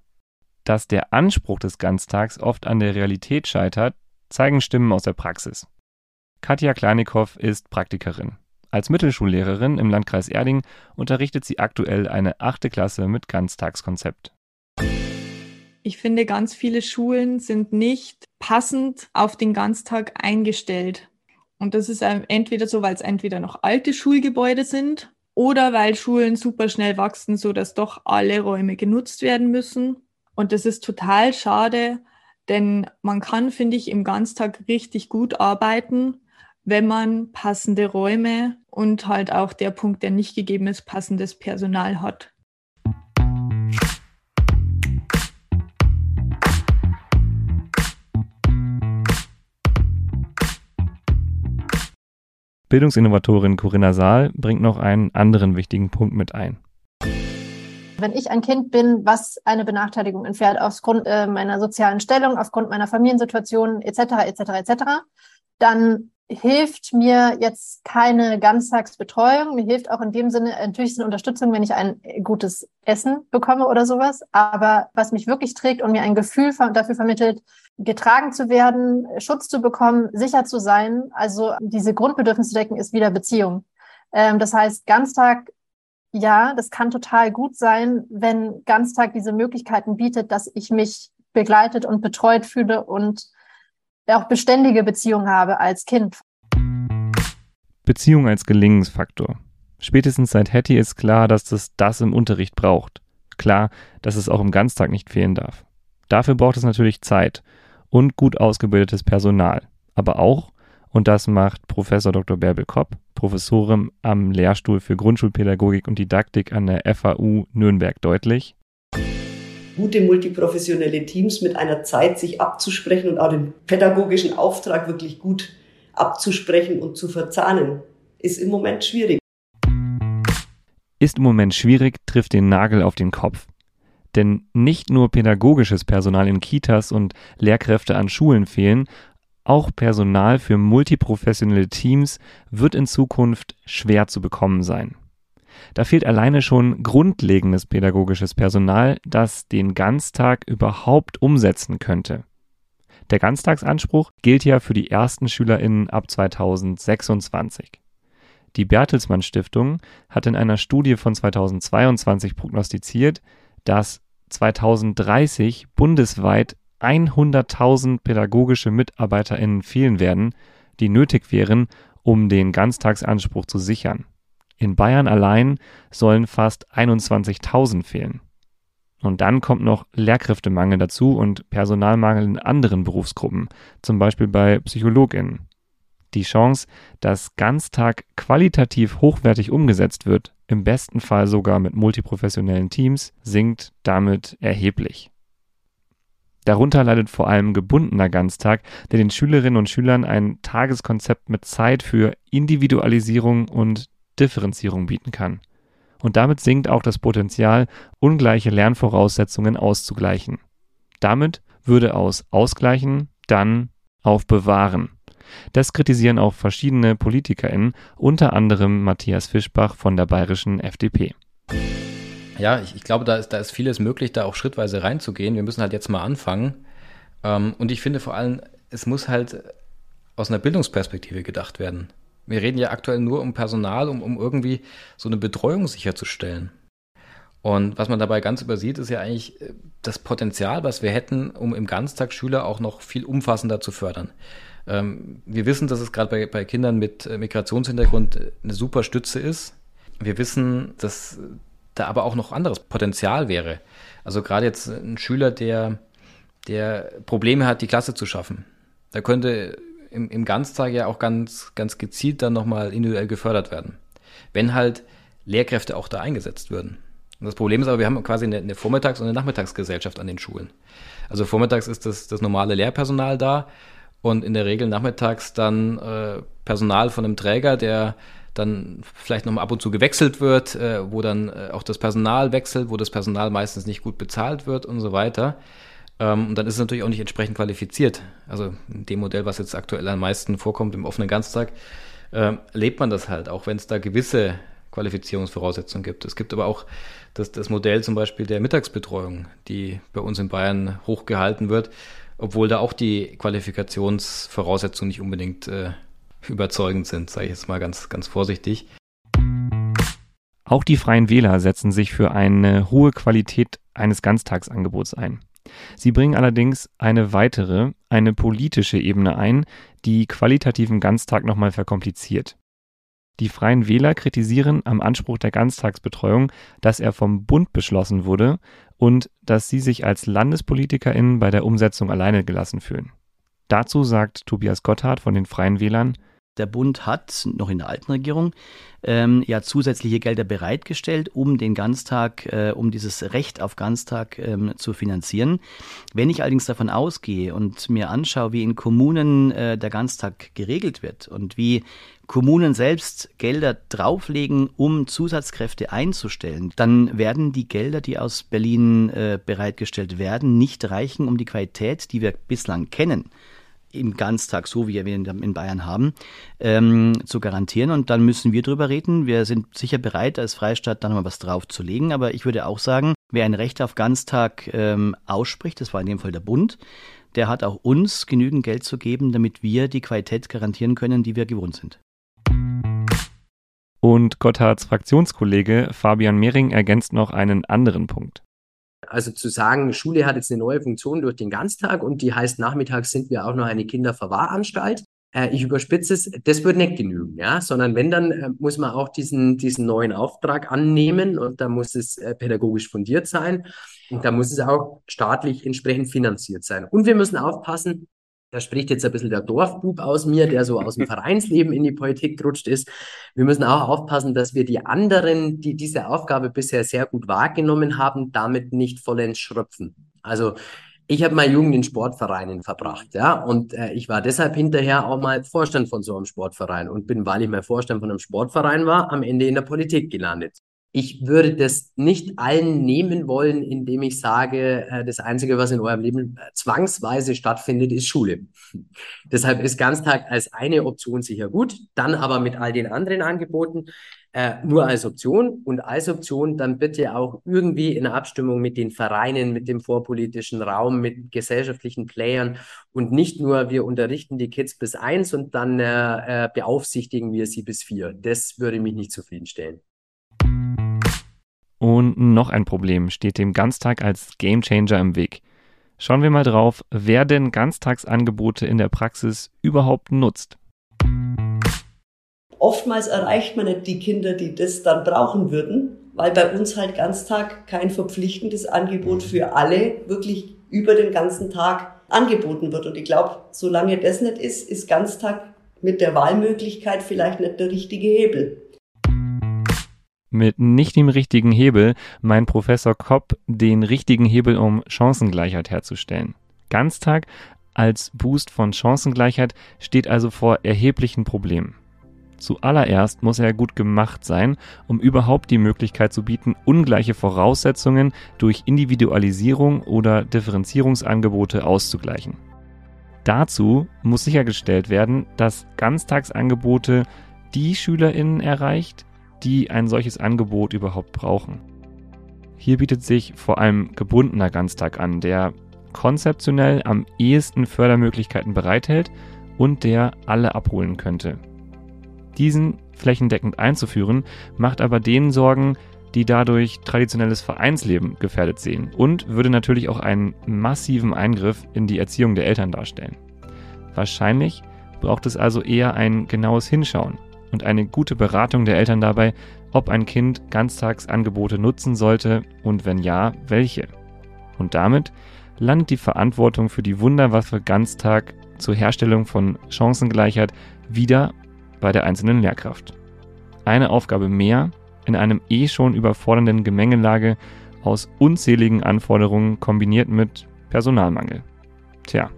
Dass der Anspruch des Ganztags oft an der Realität scheitert, zeigen Stimmen aus der Praxis. Katja Klanikow ist Praktikerin. Als Mittelschullehrerin im Landkreis Erding unterrichtet sie aktuell eine achte Klasse mit Ganztagskonzept. Ich finde, ganz viele Schulen sind nicht passend auf den Ganztag eingestellt. Und das ist entweder so, weil es entweder noch alte Schulgebäude sind oder weil Schulen super schnell wachsen, sodass doch alle Räume genutzt werden müssen. Und das ist total schade, denn man kann, finde ich, im Ganztag richtig gut arbeiten, wenn man passende Räume und halt auch der Punkt, der nicht gegeben ist, passendes Personal hat. Bildungsinnovatorin Corinna Saal bringt noch einen anderen wichtigen Punkt mit ein. Wenn ich ein Kind bin, was eine Benachteiligung entfährt aufgrund äh, meiner sozialen Stellung, aufgrund meiner Familiensituation etc. etc. etc., dann hilft mir jetzt keine Ganztagsbetreuung. Mir hilft auch in dem Sinne natürlich eine Unterstützung, wenn ich ein gutes Essen bekomme oder sowas. Aber was mich wirklich trägt und mir ein Gefühl dafür vermittelt, getragen zu werden, Schutz zu bekommen, sicher zu sein, also diese Grundbedürfnisse decken, ist wieder Beziehung. Ähm, das heißt, Ganztag ja, das kann total gut sein, wenn Ganztag diese Möglichkeiten bietet, dass ich mich begleitet und betreut fühle und auch beständige Beziehungen habe als Kind. Beziehung als Gelingensfaktor. Spätestens seit Hattie ist klar, dass es das im Unterricht braucht. Klar, dass es auch im Ganztag nicht fehlen darf. Dafür braucht es natürlich Zeit und gut ausgebildetes Personal, aber auch, und das macht Professor Dr. Bärbel Kopp, Professorin am Lehrstuhl für Grundschulpädagogik und Didaktik an der FAU Nürnberg deutlich. Gute multiprofessionelle Teams mit einer Zeit sich abzusprechen und auch den pädagogischen Auftrag wirklich gut abzusprechen und zu verzahnen, ist im Moment schwierig. Ist im Moment schwierig, trifft den Nagel auf den Kopf. Denn nicht nur pädagogisches Personal in Kitas und Lehrkräfte an Schulen fehlen, auch Personal für multiprofessionelle Teams wird in Zukunft schwer zu bekommen sein. Da fehlt alleine schon grundlegendes pädagogisches Personal, das den Ganztag überhaupt umsetzen könnte. Der Ganztagsanspruch gilt ja für die ersten SchülerInnen ab 2026. Die Bertelsmann Stiftung hat in einer Studie von 2022 prognostiziert, dass 2030 bundesweit 100.000 pädagogische MitarbeiterInnen fehlen werden, die nötig wären, um den Ganztagsanspruch zu sichern. In Bayern allein sollen fast 21.000 fehlen. Und dann kommt noch Lehrkräftemangel dazu und Personalmangel in anderen Berufsgruppen, zum Beispiel bei PsychologInnen. Die Chance, dass Ganztag qualitativ hochwertig umgesetzt wird, im besten Fall sogar mit multiprofessionellen Teams, sinkt damit erheblich. Darunter leidet vor allem gebundener Ganztag, der den Schülerinnen und Schülern ein Tageskonzept mit Zeit für Individualisierung und Differenzierung bieten kann. Und damit sinkt auch das Potenzial, ungleiche Lernvoraussetzungen auszugleichen. Damit würde aus Ausgleichen dann auf Bewahren. Das kritisieren auch verschiedene PolitikerInnen, unter anderem Matthias Fischbach von der bayerischen FDP. Ja, ich, ich glaube, da ist, da ist vieles möglich, da auch schrittweise reinzugehen. Wir müssen halt jetzt mal anfangen. Ähm, und ich finde vor allem, es muss halt aus einer Bildungsperspektive gedacht werden. Wir reden ja aktuell nur um Personal, um, um irgendwie so eine Betreuung sicherzustellen. Und was man dabei ganz übersieht, ist ja eigentlich äh, das Potenzial, was wir hätten, um im Ganztag Schüler auch noch viel umfassender zu fördern. Ähm, wir wissen, dass es gerade bei, bei Kindern mit äh, Migrationshintergrund äh, eine super Stütze ist. Wir wissen, dass da aber auch noch anderes Potenzial wäre. Also gerade jetzt ein Schüler, der, der Probleme hat, die Klasse zu schaffen. Da könnte im, im Ganztag ja auch ganz, ganz gezielt dann nochmal individuell gefördert werden. Wenn halt Lehrkräfte auch da eingesetzt würden. Und das Problem ist aber, wir haben quasi eine, eine Vormittags- und eine Nachmittagsgesellschaft an den Schulen. Also vormittags ist das, das normale Lehrpersonal da und in der Regel nachmittags dann äh, Personal von einem Träger, der dann vielleicht noch ab und zu gewechselt wird, äh, wo dann äh, auch das Personal wechselt, wo das Personal meistens nicht gut bezahlt wird und so weiter. Ähm, und dann ist es natürlich auch nicht entsprechend qualifiziert. Also in dem Modell, was jetzt aktuell am meisten vorkommt, im offenen Ganztag, äh, lebt man das halt, auch wenn es da gewisse Qualifizierungsvoraussetzungen gibt. Es gibt aber auch das, das Modell zum Beispiel der Mittagsbetreuung, die bei uns in Bayern hochgehalten wird, obwohl da auch die Qualifikationsvoraussetzungen nicht unbedingt äh, überzeugend sind, sage ich jetzt mal ganz, ganz vorsichtig. Auch die Freien Wähler setzen sich für eine hohe Qualität eines Ganztagsangebots ein. Sie bringen allerdings eine weitere, eine politische Ebene ein, die qualitativen Ganztag nochmal verkompliziert. Die Freien Wähler kritisieren am Anspruch der Ganztagsbetreuung, dass er vom Bund beschlossen wurde und dass sie sich als LandespolitikerInnen bei der Umsetzung alleine gelassen fühlen. Dazu sagt Tobias Gotthard von den Freien Wählern, der Bund hat noch in der alten Regierung ähm, ja zusätzliche Gelder bereitgestellt, um den Ganztag, äh, um dieses Recht auf Ganztag ähm, zu finanzieren. Wenn ich allerdings davon ausgehe und mir anschaue, wie in Kommunen äh, der Ganztag geregelt wird und wie Kommunen selbst Gelder drauflegen, um Zusatzkräfte einzustellen, dann werden die Gelder, die aus Berlin äh, bereitgestellt werden, nicht reichen, um die Qualität, die wir bislang kennen, im Ganztag, so wie wir ihn in Bayern haben, ähm, zu garantieren. Und dann müssen wir drüber reden. Wir sind sicher bereit, als Freistaat da nochmal was draufzulegen. Aber ich würde auch sagen, wer ein Recht auf Ganztag ähm, ausspricht, das war in dem Fall der Bund, der hat auch uns genügend Geld zu geben, damit wir die Qualität garantieren können, die wir gewohnt sind. Und Gotthards Fraktionskollege Fabian Mehring ergänzt noch einen anderen Punkt. Also zu sagen, Schule hat jetzt eine neue Funktion durch den Ganztag und die heißt, nachmittags sind wir auch noch eine Kinderverwahranstalt. äh, ich überspitze es, das wird nicht genügen, ja, sondern wenn, dann äh, muss man auch diesen, diesen neuen Auftrag annehmen und da muss es äh, pädagogisch fundiert sein und da muss es auch staatlich entsprechend finanziert sein. Und wir müssen aufpassen, da spricht jetzt ein bisschen der Dorfbub aus mir, der so aus dem [LAUGHS] Vereinsleben in die Politik gerutscht ist. Wir müssen auch aufpassen, dass wir die anderen, die diese Aufgabe bisher sehr gut wahrgenommen haben, damit nicht vollends schröpfen. Also ich habe meine Jugend in Sportvereinen verbracht, ja, und äh, ich war deshalb hinterher auch mal Vorstand von so einem Sportverein und bin, weil ich mal Vorstand von einem Sportverein war, am Ende in der Politik gelandet. Ich würde das nicht allen nehmen wollen, indem ich sage, äh, das Einzige, was in eurem Leben äh, zwangsweise stattfindet, ist Schule. [LAUGHS] Deshalb ist Ganztag als eine Option sicher gut, dann aber mit all den anderen Angeboten äh, nur als Option und als Option dann bitte auch irgendwie in Abstimmung mit den Vereinen, mit dem vorpolitischen Raum, mit gesellschaftlichen Playern und nicht nur wir unterrichten die Kids bis eins und dann äh, äh, beaufsichtigen wir sie bis vier. Das würde mich nicht zufriedenstellen. Und noch ein Problem steht dem Ganztag als Gamechanger im Weg. Schauen wir mal drauf, wer denn Ganztagsangebote in der Praxis überhaupt nutzt. Oftmals erreicht man nicht die Kinder, die das dann brauchen würden, weil bei uns halt Ganztag kein verpflichtendes Angebot für alle wirklich über den ganzen Tag angeboten wird. Und ich glaube, solange das nicht ist, ist Ganztag mit der Wahlmöglichkeit vielleicht nicht der richtige Hebel. Mit nicht dem richtigen Hebel meint Professor Kopp den richtigen Hebel, um Chancengleichheit herzustellen. Ganztag als Boost von Chancengleichheit steht also vor erheblichen Problemen. Zuallererst muss er gut gemacht sein, um überhaupt die Möglichkeit zu bieten, ungleiche Voraussetzungen durch Individualisierung oder Differenzierungsangebote auszugleichen. Dazu muss sichergestellt werden, dass Ganztagsangebote die Schülerinnen erreicht, die ein solches Angebot überhaupt brauchen. Hier bietet sich vor allem gebundener Ganztag an, der konzeptionell am ehesten Fördermöglichkeiten bereithält und der alle abholen könnte. Diesen flächendeckend einzuführen, macht aber denen Sorgen, die dadurch traditionelles Vereinsleben gefährdet sehen und würde natürlich auch einen massiven Eingriff in die Erziehung der Eltern darstellen. Wahrscheinlich braucht es also eher ein genaues Hinschauen und eine gute Beratung der Eltern dabei, ob ein Kind Ganztagsangebote nutzen sollte und wenn ja, welche. Und damit landet die Verantwortung für die Wunderwaffe Ganztag zur Herstellung von Chancengleichheit wieder bei der einzelnen Lehrkraft. Eine Aufgabe mehr in einem eh schon überfordernden Gemengelage aus unzähligen Anforderungen kombiniert mit Personalmangel. Tja,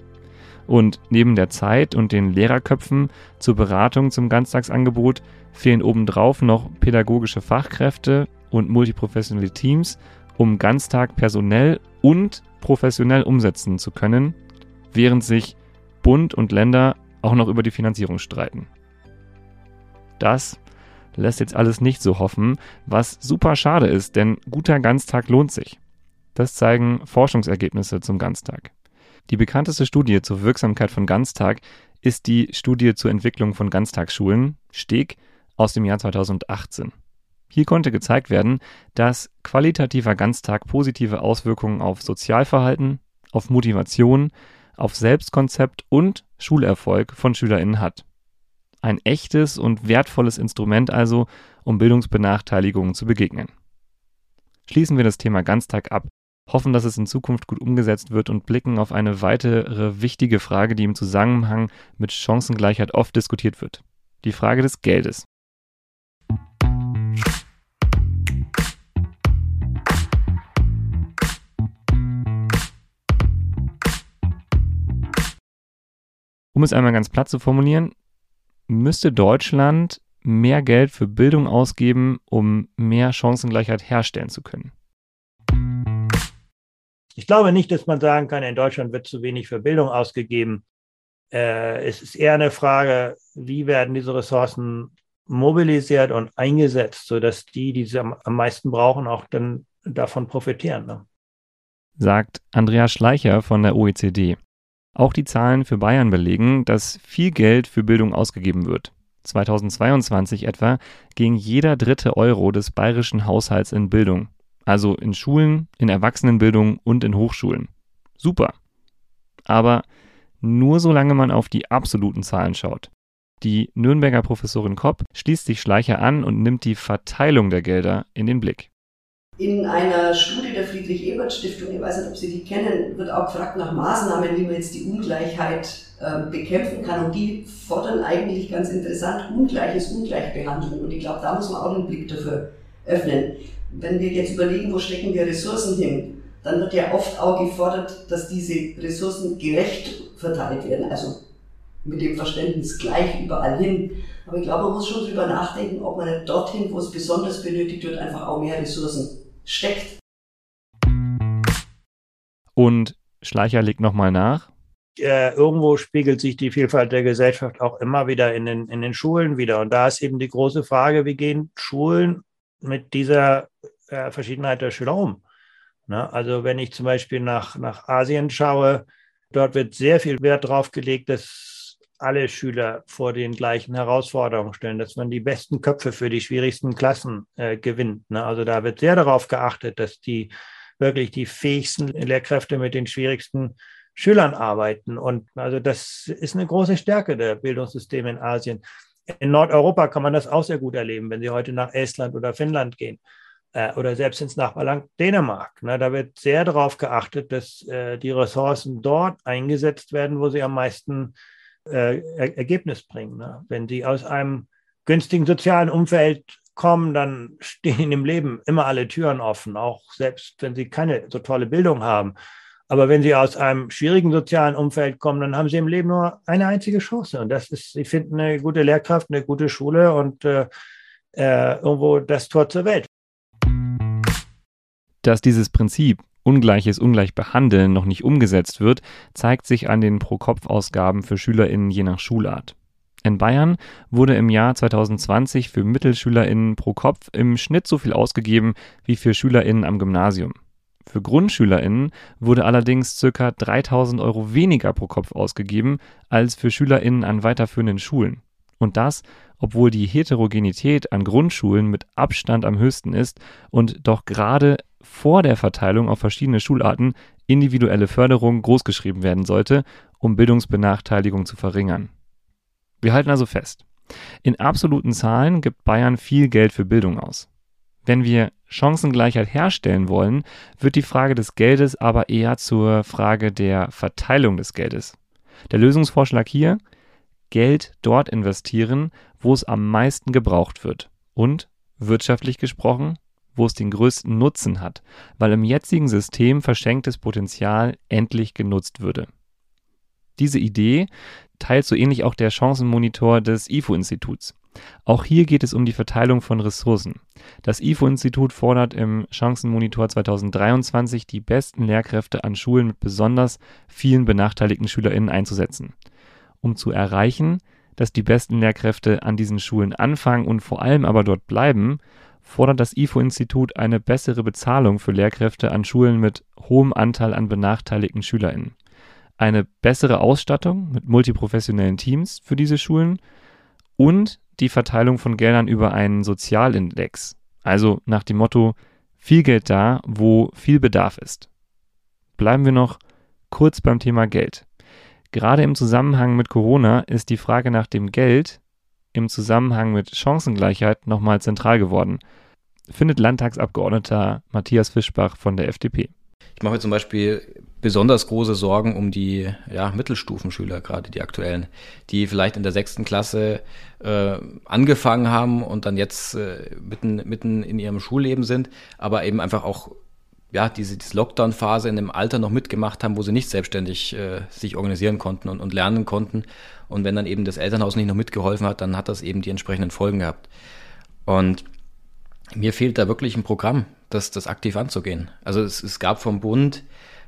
und neben der Zeit und den Lehrerköpfen zur Beratung zum Ganztagsangebot fehlen obendrauf noch pädagogische Fachkräfte und multiprofessionelle Teams, um Ganztag personell und professionell umsetzen zu können, während sich Bund und Länder auch noch über die Finanzierung streiten. Das lässt jetzt alles nicht so hoffen, was super schade ist, denn guter Ganztag lohnt sich. Das zeigen Forschungsergebnisse zum Ganztag. Die bekannteste Studie zur Wirksamkeit von Ganztag ist die Studie zur Entwicklung von Ganztagsschulen, STEG, aus dem Jahr 2018. Hier konnte gezeigt werden, dass qualitativer Ganztag positive Auswirkungen auf Sozialverhalten, auf Motivation, auf Selbstkonzept und Schulerfolg von SchülerInnen hat. Ein echtes und wertvolles Instrument also, um Bildungsbenachteiligungen zu begegnen. Schließen wir das Thema Ganztag ab, hoffen, dass es in Zukunft gut umgesetzt wird und blicken auf eine weitere wichtige Frage, die im Zusammenhang mit Chancengleichheit oft diskutiert wird. Die Frage des Geldes. Um es einmal ganz platt zu formulieren, müsste Deutschland mehr Geld für Bildung ausgeben, um mehr Chancengleichheit herstellen zu können? Ich glaube nicht, dass man sagen kann, in Deutschland wird zu wenig für Bildung ausgegeben. Äh, es ist eher eine Frage, wie werden diese Ressourcen mobilisiert und eingesetzt, sodass die, die sie am, am meisten brauchen, auch dann davon profitieren. Ne? Sagt Andreas Schleicher von der OECD. Auch die Zahlen für Bayern belegen, dass viel Geld für Bildung ausgegeben wird. 2022 etwa ging jeder dritte Euro des bayerischen Haushalts in Bildung, also in Schulen, in Erwachsenenbildung und in Hochschulen. Super. Aber nur solange man auf die absoluten Zahlen schaut. Die Nürnberger Professorin Kopp schließt sich Schleicher an und nimmt die Verteilung der Gelder in den Blick. In einer Studie der Friedrich-Ebert-Stiftung, ich weiß nicht, ob Sie die kennen, wird auch gefragt nach Maßnahmen, wie man jetzt die Ungleichheit äh, bekämpfen kann. Und die fordern eigentlich ganz interessant Ungleiches ungleich behandeln. Und ich glaube, da muss man auch den Blick dafür öffnen. Wenn wir jetzt überlegen, wo stecken wir Ressourcen hin, dann wird ja oft auch gefordert, dass diese Ressourcen gerecht verteilt werden. Also mit dem Verständnis gleich überall hin. Aber ich glaube, man muss schon drüber nachdenken, ob man nicht dorthin, wo es besonders benötigt wird, einfach auch mehr Ressourcen steckt. Und Schleicher legt nochmal nach. Äh, irgendwo spiegelt sich die Vielfalt der Gesellschaft auch immer wieder in den, in den Schulen wieder. Und da ist eben die große Frage, wie gehen Schulen mit dieser äh, Verschiedenheit der Schüler um? Ne? Also wenn ich zum Beispiel nach, nach Asien schaue, dort wird sehr viel Wert darauf gelegt, dass alle Schüler vor den gleichen Herausforderungen stellen, dass man die besten Köpfe für die schwierigsten Klassen äh, gewinnt. Ne? Also da wird sehr darauf geachtet, dass die wirklich die fähigsten Lehrkräfte mit den schwierigsten Schülern arbeiten. Und also das ist eine große Stärke der Bildungssysteme in Asien. In Nordeuropa kann man das auch sehr gut erleben, wenn Sie heute nach Estland oder Finnland gehen äh, oder selbst ins Nachbarland Dänemark. Ne? Da wird sehr darauf geachtet, dass äh, die Ressourcen dort eingesetzt werden, wo sie am meisten äh, Ergebnis bringen. Ne? Wenn sie aus einem günstigen sozialen Umfeld kommen, dann [LAUGHS] stehen im Leben immer alle Türen offen, auch selbst wenn sie keine so tolle Bildung haben. Aber wenn sie aus einem schwierigen sozialen Umfeld kommen, dann haben sie im Leben nur eine einzige Chance. Und das ist, sie finden eine gute Lehrkraft, eine gute Schule und äh, äh, irgendwo das Tor zur Welt. Dass dieses Prinzip Ungleiches ungleich behandeln noch nicht umgesetzt wird, zeigt sich an den Pro-Kopf-Ausgaben für SchülerInnen je nach Schulart. In Bayern wurde im Jahr 2020 für MittelschülerInnen pro Kopf im Schnitt so viel ausgegeben wie für SchülerInnen am Gymnasium. Für GrundschülerInnen wurde allerdings ca. 3000 Euro weniger pro Kopf ausgegeben als für SchülerInnen an weiterführenden Schulen. Und das, obwohl die Heterogenität an Grundschulen mit Abstand am höchsten ist und doch gerade vor der Verteilung auf verschiedene Schularten individuelle Förderung großgeschrieben werden sollte, um Bildungsbenachteiligung zu verringern. Wir halten also fest, in absoluten Zahlen gibt Bayern viel Geld für Bildung aus. Wenn wir Chancengleichheit herstellen wollen, wird die Frage des Geldes aber eher zur Frage der Verteilung des Geldes. Der Lösungsvorschlag hier, Geld dort investieren, wo es am meisten gebraucht wird und, wirtschaftlich gesprochen, wo es den größten Nutzen hat, weil im jetzigen System verschenktes Potenzial endlich genutzt würde. Diese Idee teilt so ähnlich auch der Chancenmonitor des IFO-Instituts. Auch hier geht es um die Verteilung von Ressourcen. Das IFO-Institut fordert im Chancenmonitor 2023 die besten Lehrkräfte an Schulen mit besonders vielen benachteiligten SchülerInnen einzusetzen. Um zu erreichen, dass die besten Lehrkräfte an diesen Schulen anfangen und vor allem aber dort bleiben, fordert das IFO-Institut eine bessere Bezahlung für Lehrkräfte an Schulen mit hohem Anteil an benachteiligten SchülerInnen, eine bessere Ausstattung mit multiprofessionellen Teams für diese Schulen und die Verteilung von Geldern über einen Sozialindex, also nach dem Motto viel Geld da, wo viel Bedarf ist. Bleiben wir noch kurz beim Thema Geld. Gerade im Zusammenhang mit Corona ist die Frage nach dem Geld im Zusammenhang mit Chancengleichheit nochmal zentral geworden, findet Landtagsabgeordneter Matthias Fischbach von der FDP. Ich mache mir zum Beispiel besonders große Sorgen um die ja, Mittelstufenschüler, gerade die aktuellen, die vielleicht in der sechsten Klasse äh, angefangen haben und dann jetzt äh, mitten, mitten in ihrem Schulleben sind, aber eben einfach auch ja, diese, diese Lockdown-Phase in dem Alter noch mitgemacht haben, wo sie nicht selbstständig äh, sich organisieren konnten und, und lernen konnten. Und wenn dann eben das Elternhaus nicht noch mitgeholfen hat, dann hat das eben die entsprechenden Folgen gehabt. Und mir fehlt da wirklich ein Programm, das, das aktiv anzugehen. Also es, es gab vom Bund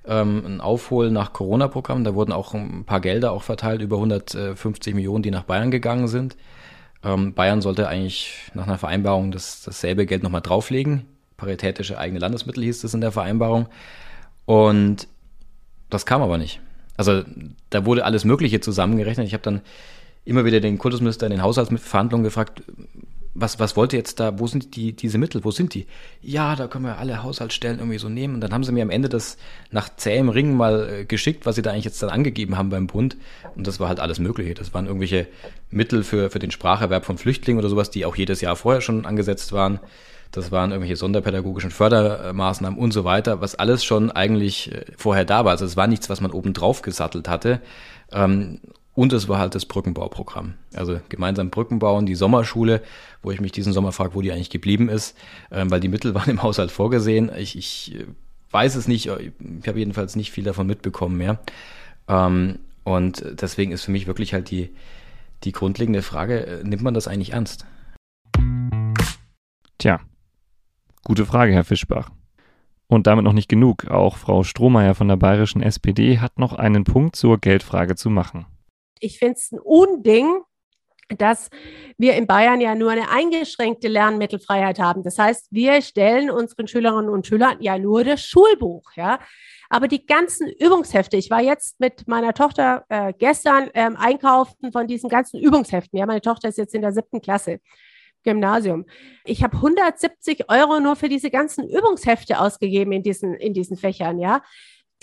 ähm, ein Aufholen nach Corona-Programm, da wurden auch ein paar Gelder auch verteilt, über 150 Millionen, die nach Bayern gegangen sind. Ähm, Bayern sollte eigentlich nach einer Vereinbarung das, dasselbe Geld nochmal drauflegen paritätische eigene Landesmittel hieß es in der Vereinbarung. Und das kam aber nicht. Also da wurde alles Mögliche zusammengerechnet. Ich habe dann immer wieder den Kultusminister in den Haushaltsverhandlungen gefragt, was, was wollt ihr jetzt da, wo sind die, diese Mittel, wo sind die? Ja, da können wir alle Haushaltsstellen irgendwie so nehmen. Und dann haben sie mir am Ende das nach zähem Ringen mal äh, geschickt, was sie da eigentlich jetzt dann angegeben haben beim Bund. Und das war halt alles Mögliche. Das waren irgendwelche Mittel für, für den Spracherwerb von Flüchtlingen oder sowas, die auch jedes Jahr vorher schon angesetzt waren. Das waren irgendwelche sonderpädagogischen Fördermaßnahmen und so weiter, was alles schon eigentlich äh, vorher da war. Also es war nichts, was man oben drauf gesattelt hatte. Und es war halt das Brückenbauprogramm. Also gemeinsam Brücken bauen, die Sommerschule, wo ich mich diesen Sommer frage, wo die eigentlich geblieben ist, ähm, weil die Mittel [LAUGHS] waren im Haushalt vorgesehen. Ich, ich äh, weiß es nicht, ich habe jedenfalls nicht viel davon mitbekommen mehr. Ähm, und deswegen ist für mich wirklich halt die, die grundlegende Frage, äh, nimmt man das eigentlich ernst? Tja, gute Frage, Herr Fischbach. Und damit noch nicht genug. Auch Frau Strohmeier von der bayerischen SPD hat noch einen Punkt zur Geldfrage zu machen ich finde es ein Unding, dass wir in Bayern ja nur eine eingeschränkte Lernmittelfreiheit haben. Das heißt, wir stellen unseren Schülerinnen und Schülern ja nur das Schulbuch, ja. Aber die ganzen Übungshefte, ich war jetzt mit meiner Tochter äh, gestern ähm, einkaufen von diesen ganzen Übungsheften. Ja, meine Tochter ist jetzt in der siebten Klasse. Gymnasium. Ich habe 170 Euro nur für diese ganzen Übungshefte ausgegeben in diesen, in diesen Fächern, ja.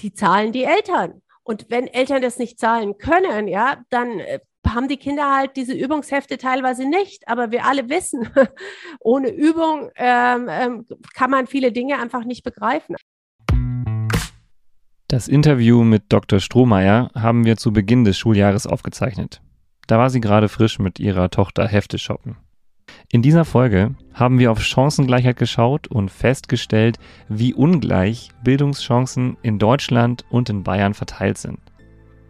Die zahlen die Eltern. Und wenn Eltern das nicht zahlen können, ja, dann äh, haben die Kinder halt diese Übungshefte teilweise nicht. Aber wir alle wissen, [LAUGHS] ohne Übung ähm, ähm, kann man viele Dinge einfach nicht begreifen. Das Interview mit Dr. Strohmeier haben wir zu Beginn des Schuljahres aufgezeichnet. Da war sie gerade frisch mit ihrer Tochter Hefte shoppen. In dieser Folge haben wir auf Chancengleichheit geschaut und festgestellt, wie ungleich Bildungschancen in Deutschland und in Bayern verteilt sind.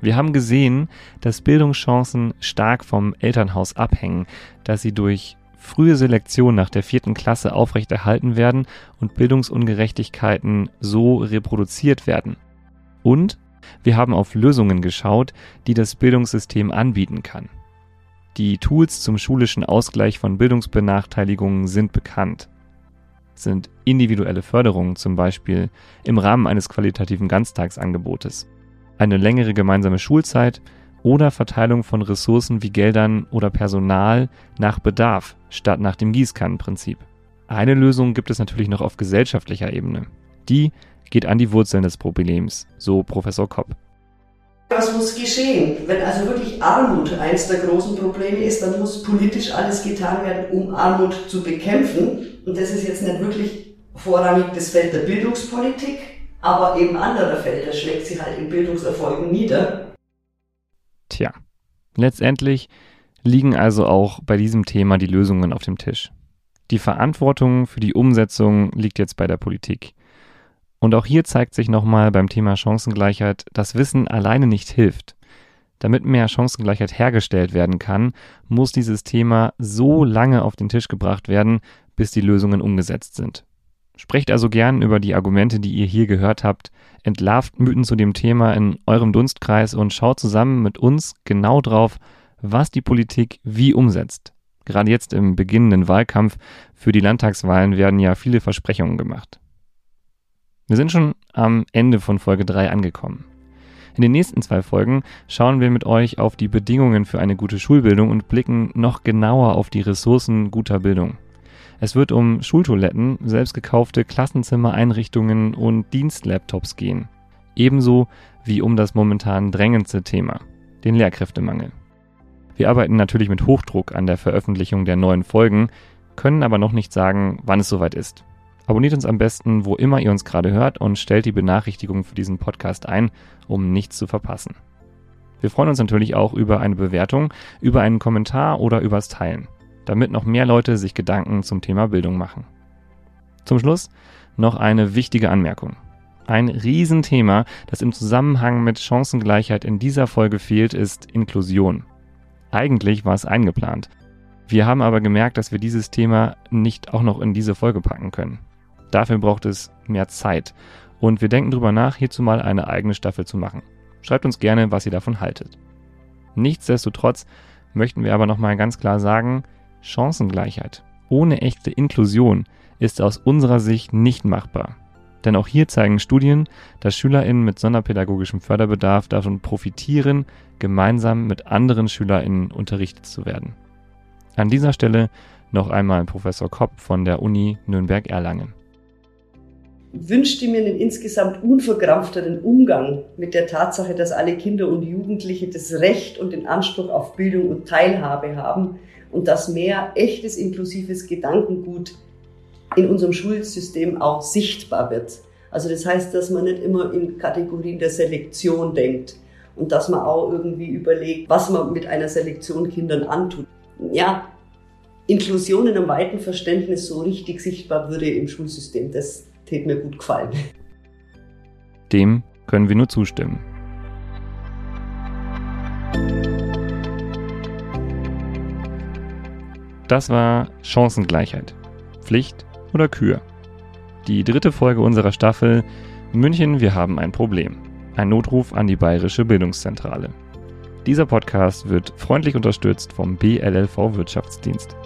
Wir haben gesehen, dass Bildungschancen stark vom Elternhaus abhängen, dass sie durch frühe Selektion nach der vierten Klasse aufrechterhalten werden und Bildungsungerechtigkeiten so reproduziert werden. Und wir haben auf Lösungen geschaut, die das Bildungssystem anbieten kann. Die Tools zum schulischen Ausgleich von Bildungsbenachteiligungen sind bekannt. Sind individuelle Förderungen zum Beispiel im Rahmen eines qualitativen Ganztagsangebotes, eine längere gemeinsame Schulzeit oder Verteilung von Ressourcen wie Geldern oder Personal nach Bedarf statt nach dem Gießkannenprinzip. Eine Lösung gibt es natürlich noch auf gesellschaftlicher Ebene. Die geht an die Wurzeln des Problems, so Professor Kopp. Was muss geschehen? Wenn also wirklich Armut eines der großen Probleme ist, dann muss politisch alles getan werden, um Armut zu bekämpfen. Und das ist jetzt nicht wirklich vorrangig das Feld der Bildungspolitik, aber eben anderer Felder schlägt sie halt in Bildungserfolgen nieder. Tja, letztendlich liegen also auch bei diesem Thema die Lösungen auf dem Tisch. Die Verantwortung für die Umsetzung liegt jetzt bei der Politik. Und auch hier zeigt sich nochmal beim Thema Chancengleichheit, dass Wissen alleine nicht hilft. Damit mehr Chancengleichheit hergestellt werden kann, muss dieses Thema so lange auf den Tisch gebracht werden, bis die Lösungen umgesetzt sind. Sprecht also gern über die Argumente, die ihr hier gehört habt, entlarvt Mythen zu dem Thema in eurem Dunstkreis und schaut zusammen mit uns genau drauf, was die Politik wie umsetzt. Gerade jetzt im beginnenden Wahlkampf für die Landtagswahlen werden ja viele Versprechungen gemacht. Wir sind schon am Ende von Folge 3 angekommen. In den nächsten zwei Folgen schauen wir mit euch auf die Bedingungen für eine gute Schulbildung und blicken noch genauer auf die Ressourcen guter Bildung. Es wird um Schultoiletten, selbstgekaufte Klassenzimmereinrichtungen und Dienstlaptops gehen. Ebenso wie um das momentan drängendste Thema, den Lehrkräftemangel. Wir arbeiten natürlich mit Hochdruck an der Veröffentlichung der neuen Folgen, können aber noch nicht sagen, wann es soweit ist. Abonniert uns am besten, wo immer ihr uns gerade hört und stellt die Benachrichtigung für diesen Podcast ein, um nichts zu verpassen. Wir freuen uns natürlich auch über eine Bewertung, über einen Kommentar oder übers Teilen, damit noch mehr Leute sich Gedanken zum Thema Bildung machen. Zum Schluss noch eine wichtige Anmerkung. Ein Riesenthema, das im Zusammenhang mit Chancengleichheit in dieser Folge fehlt, ist Inklusion. Eigentlich war es eingeplant. Wir haben aber gemerkt, dass wir dieses Thema nicht auch noch in diese Folge packen können. Dafür braucht es mehr Zeit. Und wir denken darüber nach, hierzu mal eine eigene Staffel zu machen. Schreibt uns gerne, was ihr davon haltet. Nichtsdestotrotz möchten wir aber nochmal ganz klar sagen, Chancengleichheit ohne echte Inklusion ist aus unserer Sicht nicht machbar. Denn auch hier zeigen Studien, dass SchülerInnen mit sonderpädagogischem Förderbedarf davon profitieren, gemeinsam mit anderen SchülerInnen unterrichtet zu werden. An dieser Stelle Noch einmal Professor Kopp von der Uni Nürnberg-Erlangen. Wünschte mir einen insgesamt unverkrampfteren Umgang mit der Tatsache, dass alle Kinder und Jugendliche das Recht und den Anspruch auf Bildung und Teilhabe haben und dass mehr echtes inklusives Gedankengut in unserem Schulsystem auch sichtbar wird. Also das heißt, dass man nicht immer in Kategorien der Selektion denkt und dass man auch irgendwie überlegt, was man mit einer Selektion Kindern antut. Ja, Inklusion in einem weiten Verständnis so richtig sichtbar würde im Schulsystem, das täte mir gut gefallen. Dem können wir nur zustimmen. Das war Chancengleichheit. Pflicht oder Kür. Die dritte Folge unserer Staffel München, wir haben ein Problem. Ein Notruf an die Bayerische Bildungszentrale. Dieser Podcast wird freundlich unterstützt vom BLLV Wirtschaftsdienst.